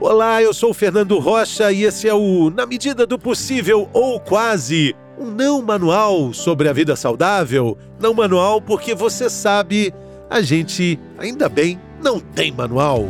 Olá, eu sou o Fernando Rocha e esse é o Na Medida do Possível ou Quase, um não manual sobre a vida saudável. Não manual porque você sabe, a gente, ainda bem, não tem manual.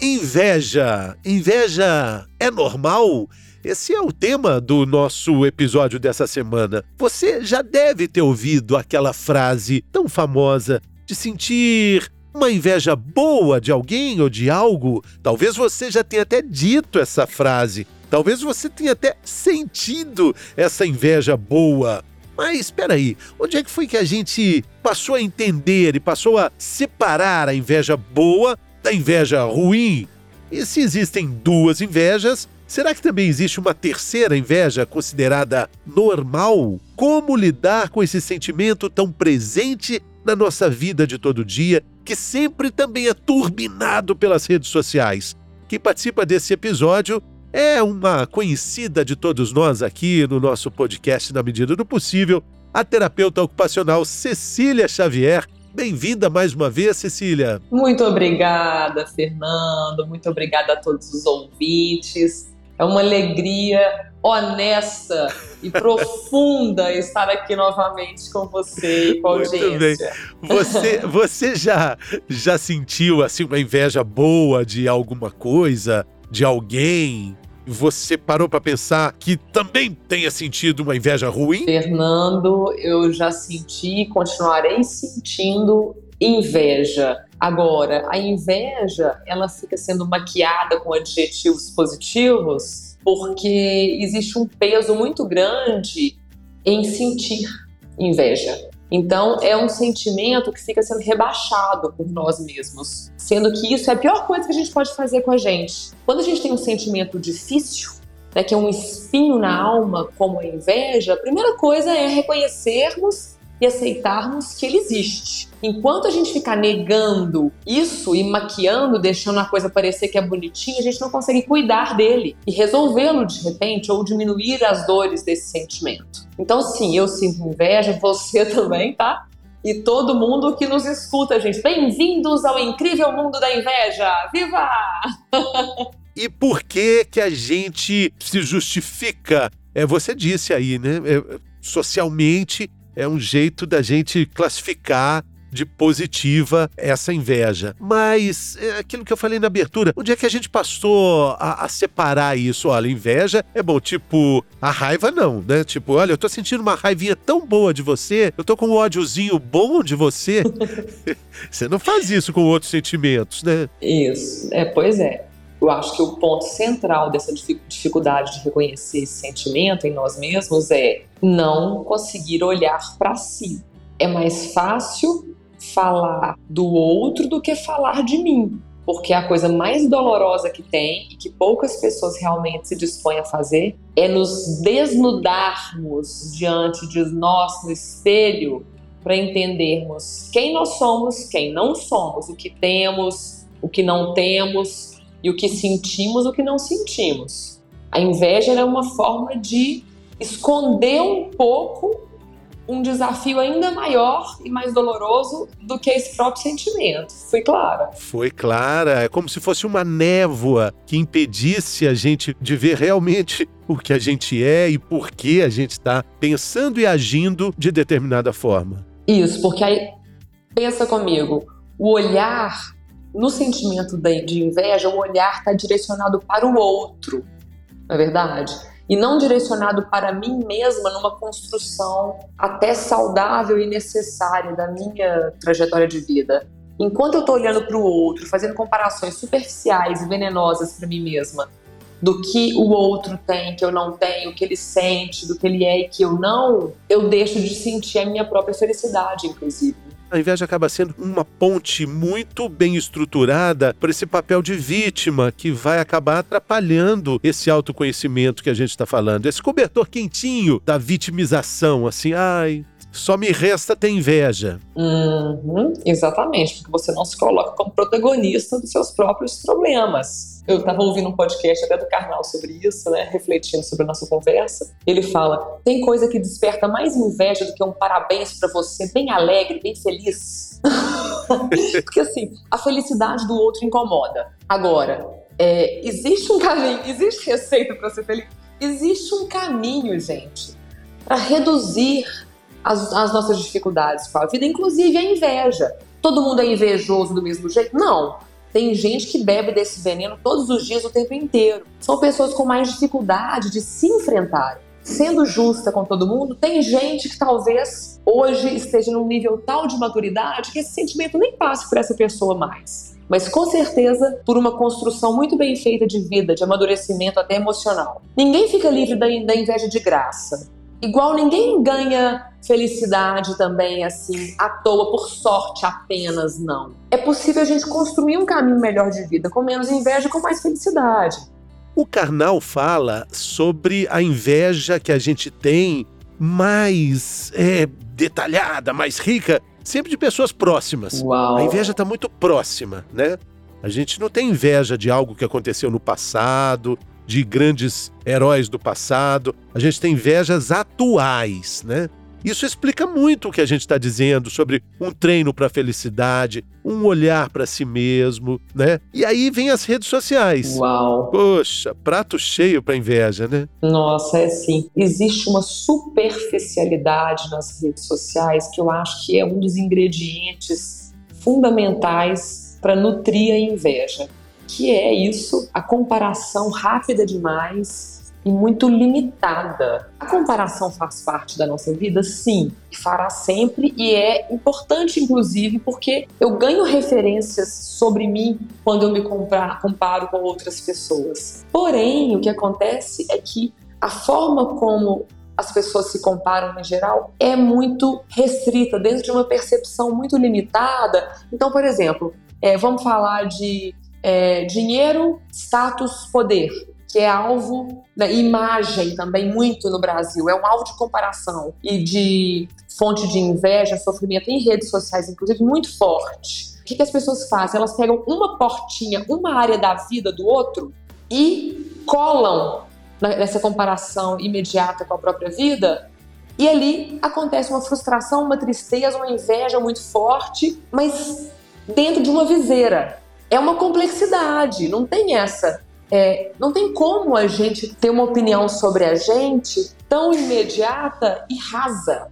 Inveja. Inveja é normal? Esse é o tema do nosso episódio dessa semana. Você já deve ter ouvido aquela frase tão famosa de sentir uma inveja boa de alguém ou de algo. Talvez você já tenha até dito essa frase. Talvez você tenha até sentido essa inveja boa. Mas espera aí, onde é que foi que a gente passou a entender e passou a separar a inveja boa da inveja ruim? E se existem duas invejas, Será que também existe uma terceira inveja considerada normal? Como lidar com esse sentimento tão presente na nossa vida de todo dia, que sempre também é turbinado pelas redes sociais? Quem participa desse episódio é uma conhecida de todos nós aqui no nosso podcast Na Medida do Possível, a terapeuta ocupacional Cecília Xavier. Bem-vinda mais uma vez, Cecília. Muito obrigada, Fernando. Muito obrigada a todos os ouvintes. É uma alegria honesta e profunda estar aqui novamente com você e com a audiência. Muito bem. Você, você já, já sentiu assim uma inveja boa de alguma coisa, de alguém? Você parou para pensar que também tenha sentido uma inveja ruim? Fernando, eu já senti e continuarei sentindo inveja. Agora, a inveja, ela fica sendo maquiada com adjetivos positivos porque existe um peso muito grande em sentir inveja. Então, é um sentimento que fica sendo rebaixado por nós mesmos, sendo que isso é a pior coisa que a gente pode fazer com a gente. Quando a gente tem um sentimento difícil, né, que é um espinho na alma, como a inveja, a primeira coisa é reconhecermos e aceitarmos que ele existe. Enquanto a gente ficar negando isso e maquiando, deixando a coisa parecer que é bonitinha, a gente não consegue cuidar dele e resolvê-lo de repente ou diminuir as dores desse sentimento. Então, sim, eu sinto inveja, você também, tá? E todo mundo que nos escuta, gente. Bem-vindos ao incrível mundo da inveja! Viva! e por que que a gente se justifica? É, você disse aí, né? É, socialmente é um jeito da gente classificar de positiva essa inveja. Mas é aquilo que eu falei na abertura, onde é que a gente passou a, a, separar isso? Olha, inveja é bom, tipo, a raiva não, né? Tipo, olha, eu tô sentindo uma raivinha tão boa de você, eu tô com um ódiozinho bom de você. você não faz isso com outros sentimentos, né? Isso, é, pois é. Eu acho que o ponto central dessa dificuldade de reconhecer esse sentimento em nós mesmos é não conseguir olhar para si. É mais fácil falar do outro do que falar de mim, porque a coisa mais dolorosa que tem e que poucas pessoas realmente se dispõem a fazer é nos desnudarmos diante de nós no espelho para entendermos quem nós somos, quem não somos, o que temos, o que não temos e o que sentimos, o que não sentimos. A inveja é uma forma de esconder um pouco um desafio ainda maior e mais doloroso do que esse próprio sentimento. Foi clara? Foi clara. É como se fosse uma névoa que impedisse a gente de ver realmente o que a gente é e por que a gente está pensando e agindo de determinada forma. Isso, porque aí, pensa comigo, o olhar no sentimento de inveja, o olhar está direcionado para o outro, não é verdade? E não direcionado para mim mesma numa construção até saudável e necessária da minha trajetória de vida. Enquanto eu estou olhando para o outro, fazendo comparações superficiais e venenosas para mim mesma, do que o outro tem, que eu não tenho, o que ele sente, do que ele é e que eu não, eu deixo de sentir a minha própria felicidade, inclusive a inveja acaba sendo uma ponte muito bem estruturada para esse papel de vítima que vai acabar atrapalhando esse autoconhecimento que a gente está falando. Esse cobertor quentinho da vitimização, assim, ai, só me resta ter inveja. Uhum, exatamente, porque você não se coloca como protagonista dos seus próprios problemas. Eu estava ouvindo um podcast até do Karnal sobre isso, né? Refletindo sobre a nossa conversa. Ele fala: tem coisa que desperta mais inveja do que um parabéns para você, bem alegre, bem feliz. porque assim, a felicidade do outro incomoda. Agora, é, existe um caminho, existe receita para ser feliz? Existe um caminho, gente, para reduzir as, as nossas dificuldades com a vida, inclusive a inveja. Todo mundo é invejoso do mesmo jeito? Não. Tem gente que bebe desse veneno todos os dias, o tempo inteiro. São pessoas com mais dificuldade de se enfrentar. Sendo justa com todo mundo, tem gente que talvez hoje esteja num nível tal de maturidade que esse sentimento nem passe por essa pessoa mais. Mas com certeza por uma construção muito bem feita de vida, de amadurecimento até emocional. Ninguém fica livre da inveja de graça. Igual ninguém ganha felicidade também assim à toa por sorte apenas não. É possível a gente construir um caminho melhor de vida com menos inveja, com mais felicidade. O Karnal fala sobre a inveja que a gente tem mais é, detalhada, mais rica, sempre de pessoas próximas. Uau. A inveja está muito próxima, né? A gente não tem inveja de algo que aconteceu no passado, de grandes heróis do passado. A gente tem invejas atuais, né? Isso explica muito o que a gente está dizendo sobre um treino para a felicidade, um olhar para si mesmo, né? E aí vem as redes sociais. Uau! Poxa, prato cheio para inveja, né? Nossa, é assim. Existe uma superficialidade nas redes sociais que eu acho que é um dos ingredientes fundamentais para nutrir a inveja que é isso, a comparação rápida demais e muito limitada. A comparação faz parte da nossa vida, sim, fará sempre e é importante, inclusive, porque eu ganho referências sobre mim quando eu me comparo com outras pessoas. Porém, o que acontece é que a forma como as pessoas se comparam em geral é muito restrita, dentro de uma percepção muito limitada. Então, por exemplo, é, vamos falar de é, dinheiro, status, poder, que é alvo da imagem também muito no Brasil, é um alvo de comparação e de fonte de inveja, sofrimento em redes sociais, inclusive, muito forte. O que, que as pessoas fazem? Elas pegam uma portinha, uma área da vida do outro e colam nessa comparação imediata com a própria vida e ali acontece uma frustração, uma tristeza, uma inveja muito forte, mas dentro de uma viseira é uma complexidade, não tem essa. É, não tem como a gente ter uma opinião sobre a gente tão imediata e rasa.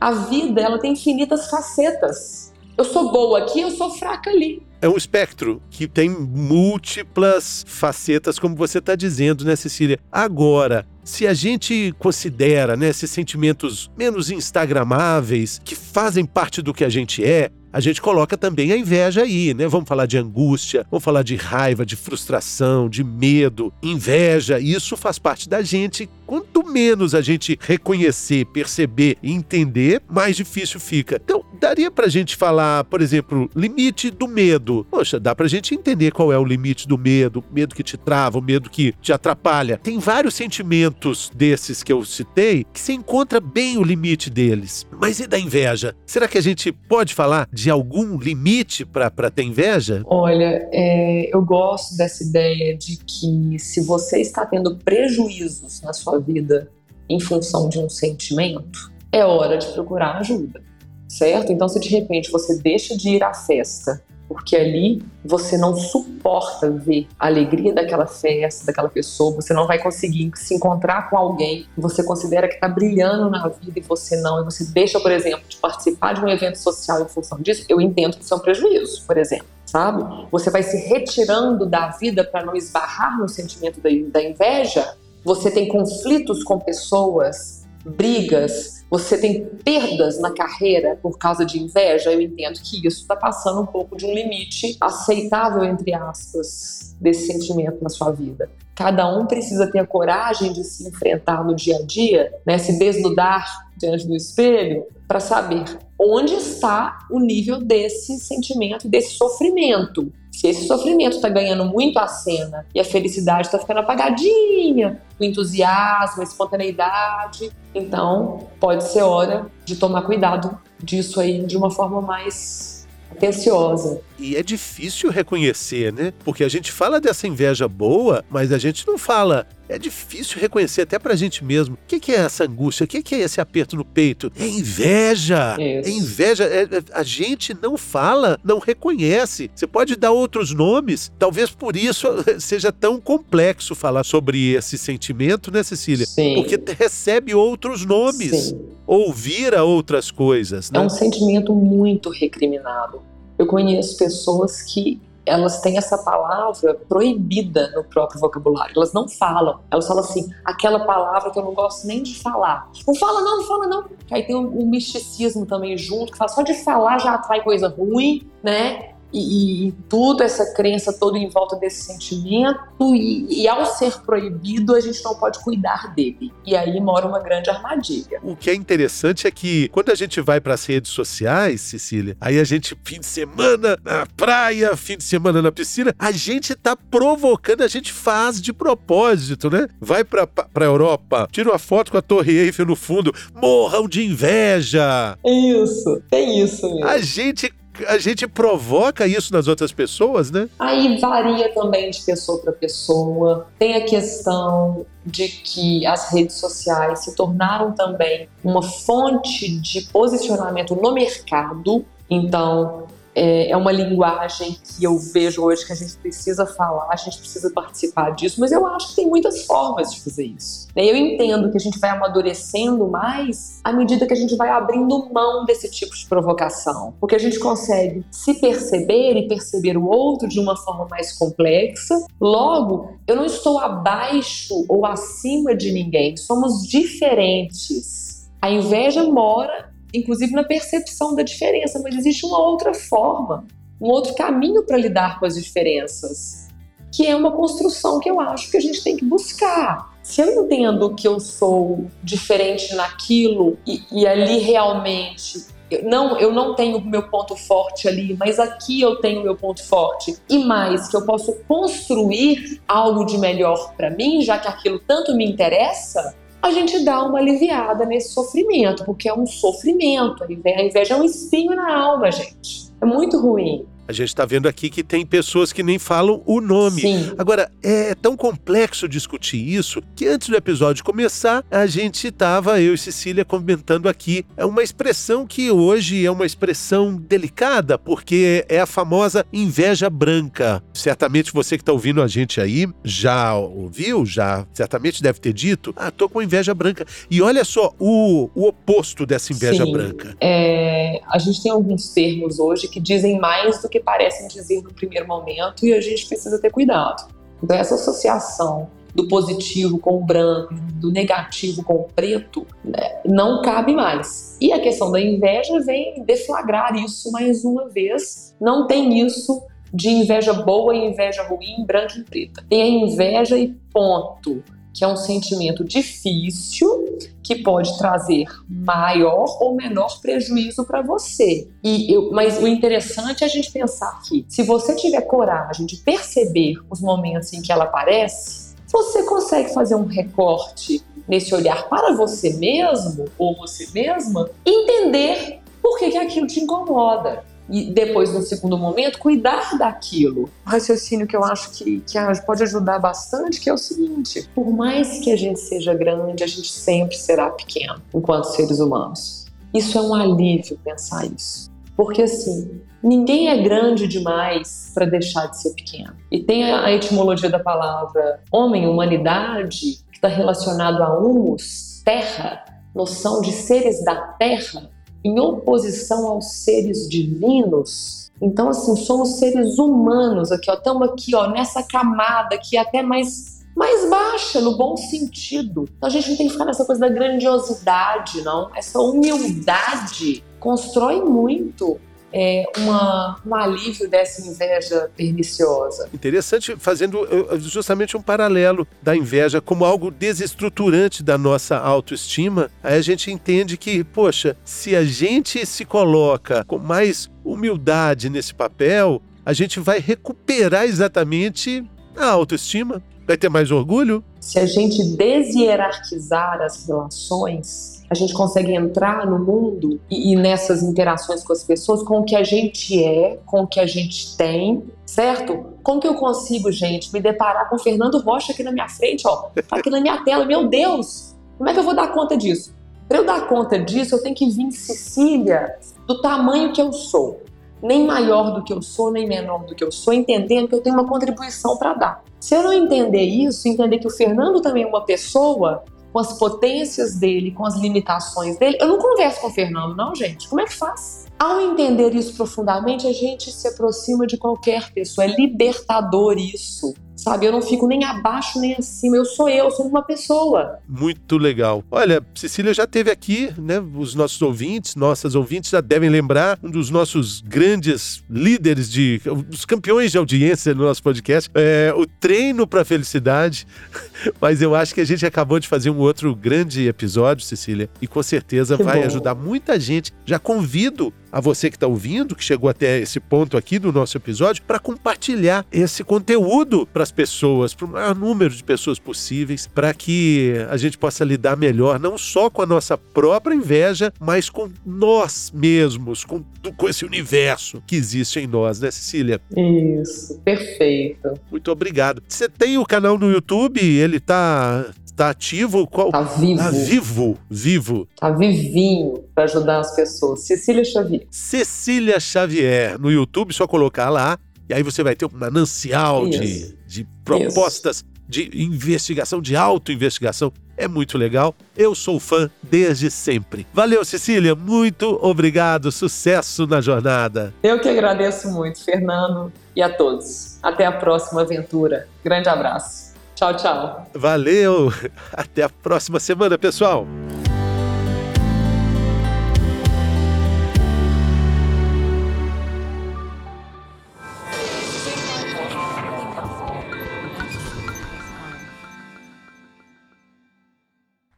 A vida ela tem infinitas facetas. Eu sou boa aqui, eu sou fraca ali. É um espectro que tem múltiplas facetas, como você está dizendo, né, Cecília? Agora, se a gente considera né, esses sentimentos menos instagramáveis, que fazem parte do que a gente é, a gente coloca também a inveja aí, né? Vamos falar de angústia, vamos falar de raiva, de frustração, de medo, inveja. Isso faz parte da gente. Quanto menos a gente reconhecer, perceber e entender, mais difícil fica. Então, daria pra gente falar, por exemplo, limite do medo. Poxa, dá pra gente entender qual é o limite do medo, medo que te trava, o medo que te atrapalha. Tem vários sentimentos desses que eu citei que se encontra bem o limite deles. Mas e da inveja? Será que a gente pode falar de de algum limite para ter inveja? Olha, é, eu gosto dessa ideia de que se você está tendo prejuízos na sua vida em função de um sentimento, é hora de procurar ajuda, certo? Então, se de repente você deixa de ir à festa porque ali você não suporta ver a alegria daquela festa, daquela pessoa, você não vai conseguir se encontrar com alguém que você considera que está brilhando na vida e você não, e você deixa, por exemplo, de participar de um evento social em função disso, eu entendo que isso é um prejuízo, por exemplo. Sabe? Você vai se retirando da vida para não esbarrar no sentimento da inveja. Você tem conflitos com pessoas, brigas, você tem perdas na carreira por causa de inveja, eu entendo que isso está passando um pouco de um limite aceitável, entre aspas, desse sentimento na sua vida. Cada um precisa ter a coragem de se enfrentar no dia a dia, né, se desnudar diante do espelho, para saber onde está o nível desse sentimento, desse sofrimento. Se esse sofrimento está ganhando muito a cena e a felicidade está ficando apagadinha, o entusiasmo, a espontaneidade, então pode ser hora de tomar cuidado disso aí de uma forma mais atenciosa. E é difícil reconhecer, né? Porque a gente fala dessa inveja boa, mas a gente não fala. É difícil reconhecer até pra gente mesmo. O que, que é essa angústia? O que, que é esse aperto no peito? É inveja! Isso. É inveja. É, é, a gente não fala, não reconhece. Você pode dar outros nomes. Talvez por isso seja tão complexo falar sobre esse sentimento, né, Cecília? Sim. Porque recebe outros nomes. Sim. Ouvir a outras coisas, né? É um sentimento muito recriminado. Eu conheço pessoas que elas têm essa palavra proibida no próprio vocabulário. Elas não falam. Elas falam assim, aquela palavra que eu não gosto nem de falar. Não fala não, não fala não. Aí tem um misticismo também junto, que fala só de falar já atrai coisa ruim, né? E, e, tudo, essa crença toda em volta desse sentimento, e, e, ao ser proibido, a gente não pode cuidar dele. E aí mora uma grande armadilha. O que é interessante é que quando a gente vai para as redes sociais, Cecília, aí a gente, fim de semana na praia, fim de semana na piscina, a gente tá provocando, a gente faz de propósito, né? Vai pra, pra Europa, tira uma foto com a Torre Eiffel no fundo, morram de inveja. Isso, tem isso mesmo. A gente a gente provoca isso nas outras pessoas, né? Aí varia também de pessoa para pessoa. Tem a questão de que as redes sociais se tornaram também uma fonte de posicionamento no mercado. Então, é, é uma linguagem que eu vejo hoje que a gente precisa falar, a gente precisa participar disso, mas eu acho que tem muitas formas de fazer isso. Eu entendo que a gente vai amadurecendo mais à medida que a gente vai abrindo mão desse tipo de provocação, porque a gente consegue se perceber e perceber o outro de uma forma mais complexa. Logo, eu não estou abaixo ou acima de ninguém, somos diferentes. A inveja mora inclusive na percepção da diferença, mas existe uma outra forma, um outro caminho para lidar com as diferenças, que é uma construção que eu acho que a gente tem que buscar. Se eu entendo que eu sou diferente naquilo e, e ali realmente não, eu não tenho meu ponto forte ali, mas aqui eu tenho meu ponto forte. E mais, que eu posso construir algo de melhor para mim, já que aquilo tanto me interessa, a gente dá uma aliviada nesse sofrimento, porque é um sofrimento. A inveja é um espinho na alma, gente. É muito ruim. A gente está vendo aqui que tem pessoas que nem falam o nome. Sim. Agora, é tão complexo discutir isso que antes do episódio começar, a gente estava, eu e Cecília, comentando aqui. É uma expressão que hoje é uma expressão delicada, porque é a famosa inveja branca. Certamente você que está ouvindo a gente aí já ouviu, já certamente deve ter dito: ah, tô com inveja branca. E olha só o, o oposto dessa inveja Sim. branca. É, a gente tem alguns termos hoje que dizem mais do que parecem dizer no primeiro momento e a gente precisa ter cuidado. Então, essa associação do positivo com o branco, do negativo com o preto, né, não cabe mais. E a questão da inveja vem deflagrar isso mais uma vez. Não tem isso de inveja boa e inveja ruim, branca e preta. Tem a inveja e ponto que é um sentimento difícil que pode trazer maior ou menor prejuízo para você. E eu, mas o interessante é a gente pensar que se você tiver coragem de perceber os momentos em que ela aparece, você consegue fazer um recorte nesse olhar para você mesmo ou você mesma, entender por que, que aquilo te incomoda e depois, no segundo momento, cuidar daquilo. O raciocínio que eu acho que, que pode ajudar bastante, que é o seguinte: por mais que a gente seja grande, a gente sempre será pequeno enquanto seres humanos. Isso é um alívio pensar isso. Porque assim, ninguém é grande demais para deixar de ser pequeno. E tem a etimologia da palavra homem, humanidade, que está relacionado a humus, terra, noção de seres da terra, em oposição aos seres divinos. Então, assim, somos seres humanos aqui, ó. Estamos aqui, ó, nessa camada que é até mais mais baixa, no bom sentido. Então a gente não tem que ficar nessa coisa da grandiosidade, não. Essa humildade constrói muito é, uma, um alívio dessa inveja perniciosa. Interessante, fazendo justamente um paralelo da inveja como algo desestruturante da nossa autoestima, aí a gente entende que, poxa, se a gente se coloca com mais humildade nesse papel, a gente vai recuperar exatamente a autoestima, vai ter mais orgulho. Se a gente deshierarquizar as relações, a gente consegue entrar no mundo e, e, nessas interações com as pessoas com o que a gente é, com o que a gente tem, certo? Como que eu consigo, gente, me deparar com o Fernando Rocha aqui na minha frente, ó, tá aqui na minha tela, meu Deus, como é que eu vou dar conta disso? Para eu dar conta disso, eu tenho que vir Cecília do tamanho que eu sou, nem maior do que eu sou, nem menor do que eu sou, entendendo que eu tenho uma contribuição para dar. Se eu não entender isso, entender que o Fernando também é uma pessoa com as potências dele, com as limitações dele, eu não converso com o Fernando, não, gente. Como é que faz? Ao entender isso profundamente, a gente se aproxima de qualquer pessoa. É libertador isso sabe? Eu não fico nem abaixo nem acima, eu sou eu, sou uma pessoa. Muito legal. Olha, Cecília já teve aqui, né? Os nossos ouvintes, nossas ouvintes já devem lembrar um dos nossos grandes líderes de, os campeões de audiência no nosso podcast, é o treino para felicidade. Mas eu acho que a gente acabou de fazer um outro grande episódio, Cecília, e com certeza que vai bom. ajudar muita gente. Já convido a você que está ouvindo, que chegou até esse ponto aqui do nosso episódio, para compartilhar esse conteúdo para as pessoas, para o maior número de pessoas possíveis, para que a gente possa lidar melhor, não só com a nossa própria inveja, mas com nós mesmos, com, com esse universo que existe em nós, né, Cecília? Isso, perfeito. Muito obrigado. Você tem o canal no YouTube, ele está Tá ativo? Qual? Tá vivo. Tá vivo, vivo. Tá vivinho para ajudar as pessoas. Cecília Xavier. Cecília Xavier. No YouTube, só colocar lá. E aí você vai ter um manancial de, de propostas Isso. de investigação, de auto-investigação. É muito legal. Eu sou fã desde sempre. Valeu, Cecília. Muito obrigado. Sucesso na jornada. Eu que agradeço muito, Fernando, e a todos. Até a próxima aventura. Grande abraço. Tchau, tchau. Valeu. Até a próxima semana, pessoal.